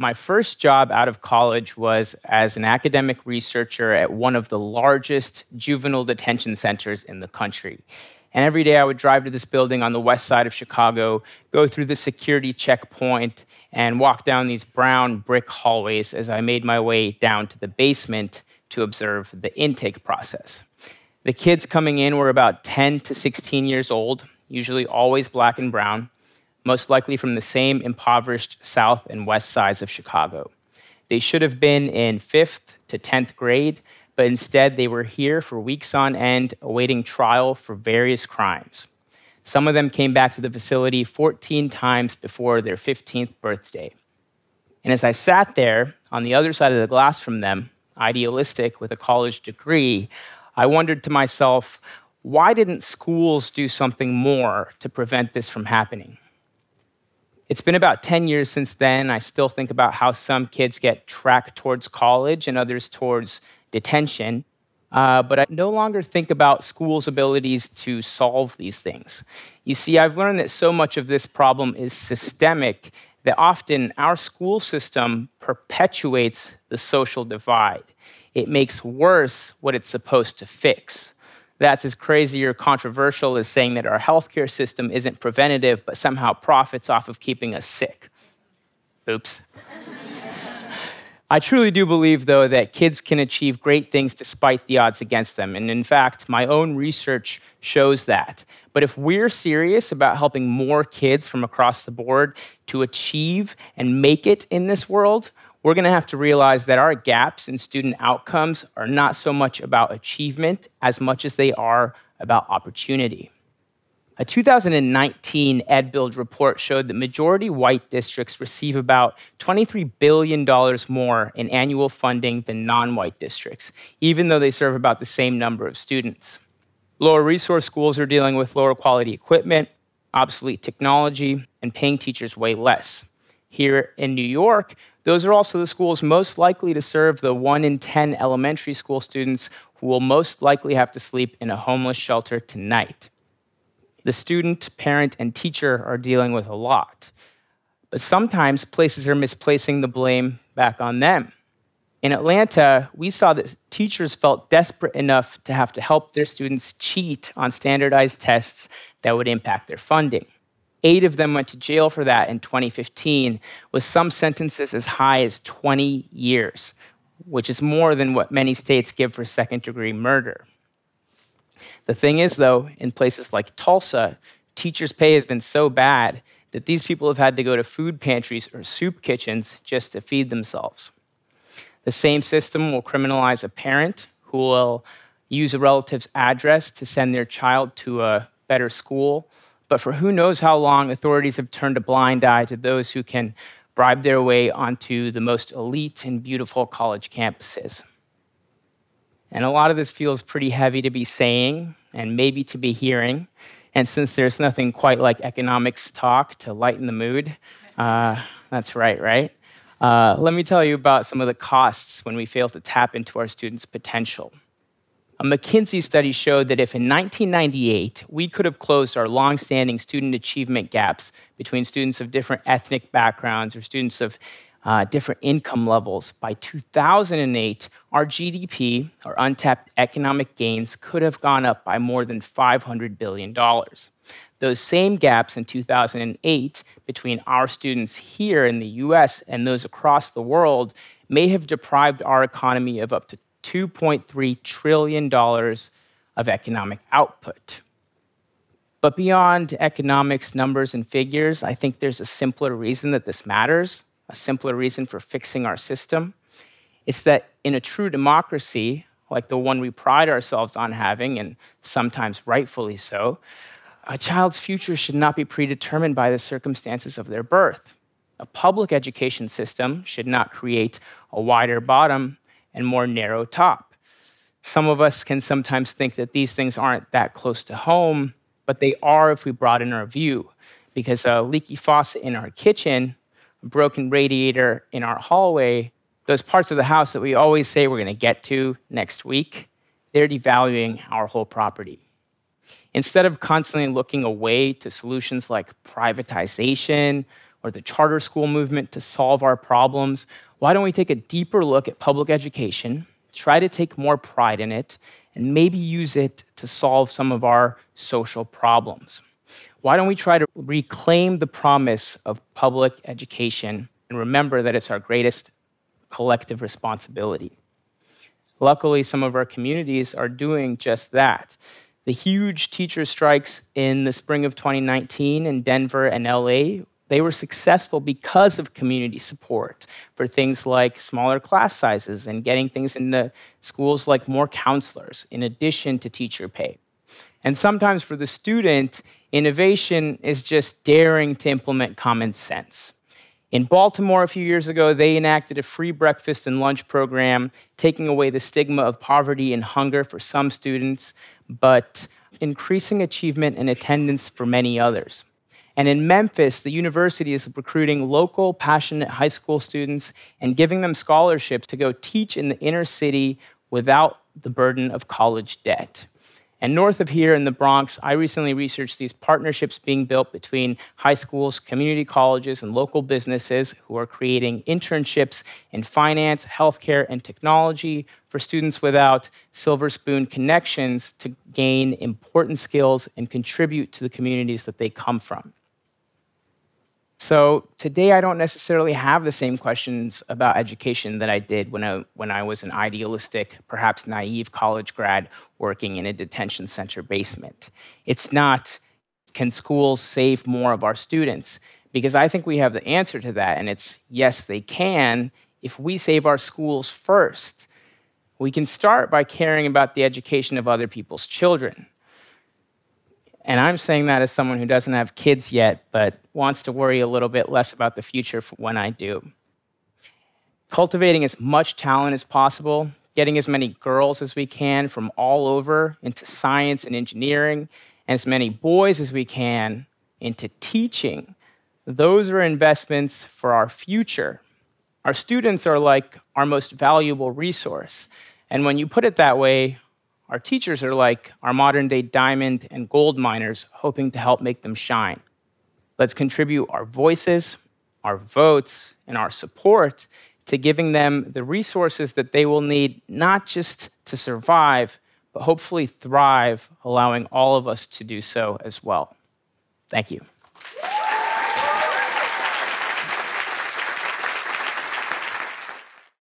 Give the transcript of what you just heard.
My first job out of college was as an academic researcher at one of the largest juvenile detention centers in the country. And every day I would drive to this building on the west side of Chicago, go through the security checkpoint, and walk down these brown brick hallways as I made my way down to the basement to observe the intake process. The kids coming in were about 10 to 16 years old, usually always black and brown, most likely from the same impoverished south and west sides of Chicago. They should have been in fifth to 10th grade, but instead they were here for weeks on end awaiting trial for various crimes. Some of them came back to the facility 14 times before their 15th birthday. And as I sat there on the other side of the glass from them, idealistic with a college degree, I wondered to myself, why didn't schools do something more to prevent this from happening? It's been about 10 years since then. I still think about how some kids get tracked towards college and others towards detention. Uh, but I no longer think about schools' abilities to solve these things. You see, I've learned that so much of this problem is systemic that often our school system perpetuates the social divide. It makes worse what it's supposed to fix. That's as crazy or controversial as saying that our healthcare system isn't preventative but somehow profits off of keeping us sick. Oops. I truly do believe, though, that kids can achieve great things despite the odds against them. And in fact, my own research shows that. But if we're serious about helping more kids from across the board to achieve and make it in this world, we're going to have to realize that our gaps in student outcomes are not so much about achievement as much as they are about opportunity. A 2019 EdBuild report showed that majority white districts receive about $23 billion more in annual funding than non white districts, even though they serve about the same number of students. Lower resource schools are dealing with lower quality equipment, obsolete technology, and paying teachers way less. Here in New York, those are also the schools most likely to serve the 1 in 10 elementary school students who will most likely have to sleep in a homeless shelter tonight the student, parent, and teacher are dealing with a lot. But sometimes places are misplacing the blame back on them. In Atlanta, we saw that teachers felt desperate enough to have to help their students cheat on standardized tests that would impact their funding. Eight of them went to jail for that in 2015, with some sentences as high as 20 years, which is more than what many states give for second degree murder. The thing is, though, in places like Tulsa, teachers' pay has been so bad that these people have had to go to food pantries or soup kitchens just to feed themselves. The same system will criminalize a parent who will use a relative's address to send their child to a better school. But for who knows how long, authorities have turned a blind eye to those who can bribe their way onto the most elite and beautiful college campuses. And a lot of this feels pretty heavy to be saying and maybe to be hearing. And since there's nothing quite like economics talk to lighten the mood, uh, that's right, right? Uh, let me tell you about some of the costs when we fail to tap into our students' potential. A McKinsey study showed that if in 1998 we could have closed our longstanding student achievement gaps between students of different ethnic backgrounds or students of uh, different income levels. By 2008, our GDP, our untapped economic gains, could have gone up by more than $500 billion. Those same gaps in 2008 between our students here in the US and those across the world may have deprived our economy of up to $2.3 trillion of economic output. But beyond economics, numbers, and figures, I think there's a simpler reason that this matters a simpler reason for fixing our system. It's that in a true democracy, like the one we pride ourselves on having, and sometimes rightfully so, a child's future should not be predetermined by the circumstances of their birth. A public education system should not create a wider bottom and more narrow top. Some of us can sometimes think that these things aren't that close to home, but they are if we broaden our view. Because a leaky faucet in our kitchen a broken radiator in our hallway, those parts of the house that we always say we're going to get to next week, they're devaluing our whole property. Instead of constantly looking away to solutions like privatization or the charter school movement to solve our problems, why don't we take a deeper look at public education, try to take more pride in it, and maybe use it to solve some of our social problems? Why don't we try to reclaim the promise of public education and remember that it's our greatest collective responsibility? Luckily, some of our communities are doing just that. The huge teacher strikes in the spring of 2019 in Denver and LA, they were successful because of community support for things like smaller class sizes and getting things into schools like more counselors in addition to teacher pay. And sometimes for the student, innovation is just daring to implement common sense. In Baltimore, a few years ago, they enacted a free breakfast and lunch program, taking away the stigma of poverty and hunger for some students, but increasing achievement and attendance for many others. And in Memphis, the university is recruiting local, passionate high school students and giving them scholarships to go teach in the inner city without the burden of college debt. And north of here in the Bronx, I recently researched these partnerships being built between high schools, community colleges, and local businesses who are creating internships in finance, healthcare, and technology for students without silver spoon connections to gain important skills and contribute to the communities that they come from. So today I don't necessarily have the same questions about education that I did when I, when I was an idealistic, perhaps naive college grad working in a detention center basement. It's not, can schools save more of our students? Because I think we have the answer to that, and it's yes, they can if we save our schools first. We can start by caring about the education of other people's children. And I'm saying that as someone who doesn't have kids yet, but wants to worry a little bit less about the future when I do. Cultivating as much talent as possible, getting as many girls as we can from all over into science and engineering, and as many boys as we can into teaching. Those are investments for our future. Our students are like our most valuable resource. And when you put it that way, our teachers are like our modern day diamond and gold miners, hoping to help make them shine. Let's contribute our voices, our votes, and our support to giving them the resources that they will need not just to survive, but hopefully thrive, allowing all of us to do so as well. Thank you.